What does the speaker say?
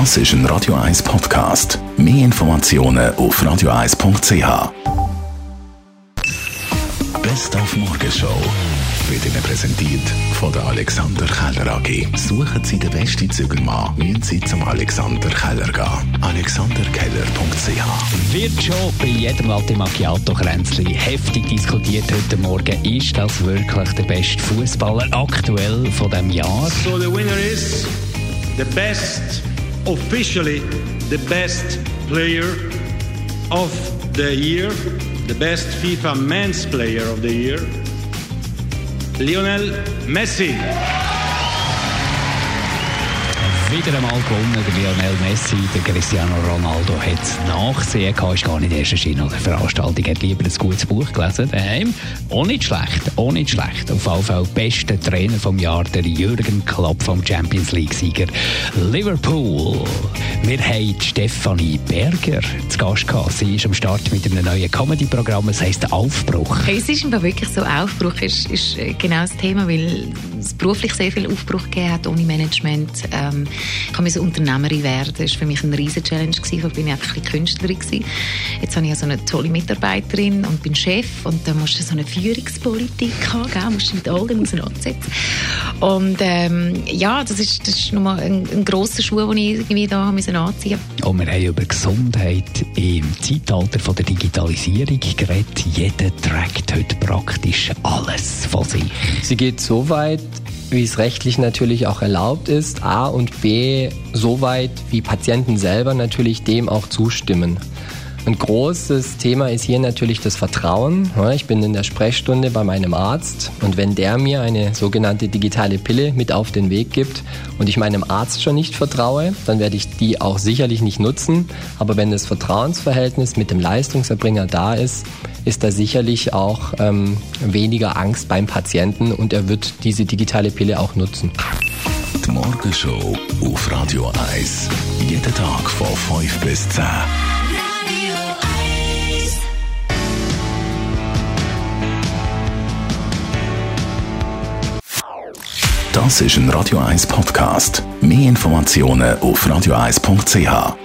Das ist ein Radio 1 Podcast. Mehr Informationen auf radio1.ch. Best auf Morgenshow wird Ihnen präsentiert von der Alexander Keller AG. Suchen Sie den besten Zügelmann, müssen Sie zum Alexander Keller gehen. alexanderkeller.ch Wird schon bei jedem Latte Macchiato Kränzli heftig diskutiert heute Morgen. Ist das wirklich der beste Fußballer aktuell von dem Jahr? So the winner is the best, officially the best player of the year, the best FIFA men's player of the year, Lionel Messi. Wieder einmal gewonnen, der Lionel Messi, der Cristiano Ronaldo hat nachgesehen, ist gar nicht erst erschienen an der Veranstaltung, hat lieber ein gutes Buch gelesen daheim. Auch nicht schlecht, auch nicht schlecht. Auf jeden Fall bester Trainer vom Jahr, der Jürgen Klopp vom Champions League-Sieger Liverpool. Wir haben Stefanie Berger zu Gast gehabt. Sie ist am Start mit einem neuen Comedy-Programm, es heisst «Aufbruch». Hey, es ist wirklich so, Aufbruch ist, ist genau das Thema, weil es beruflich sehr viel Aufbruch gegeben hat, ohne Management. Ähm, ich musste Unternehmerin werden. Das war für mich eine riesige Challenge. Bin ich einfach ein bisschen Künstlerin. Gewesen. Jetzt habe ich so eine tolle Mitarbeiterin und bin Chef. Und dann musst du so eine Führungspolitik haben, gell? musst du mit all dem auseinandersetzen. Und ähm, ja, das ist, das ist nochmal ein, ein grosser Schuh, den ich irgendwie da anziehen musste. Und wir haben über Gesundheit im Zeitalter von der Digitalisierung geredet. Jeder trägt heute praktisch alles von sich. Sie geht so weit, wie es rechtlich natürlich auch erlaubt ist, A und B, so weit, wie Patienten selber natürlich dem auch zustimmen. Ein großes Thema ist hier natürlich das Vertrauen. Ich bin in der Sprechstunde bei meinem Arzt und wenn der mir eine sogenannte digitale Pille mit auf den Weg gibt und ich meinem Arzt schon nicht vertraue, dann werde ich die auch sicherlich nicht nutzen. Aber wenn das Vertrauensverhältnis mit dem Leistungserbringer da ist, ist da sicherlich auch ähm, weniger Angst beim Patienten und er wird diese digitale Pille auch nutzen. Die Morgenshow auf Radio 1. Jeden Tag von 5 bis 10. Das ist ein Radio 1 Podcast. Mehr Informationen auf radio1.ch.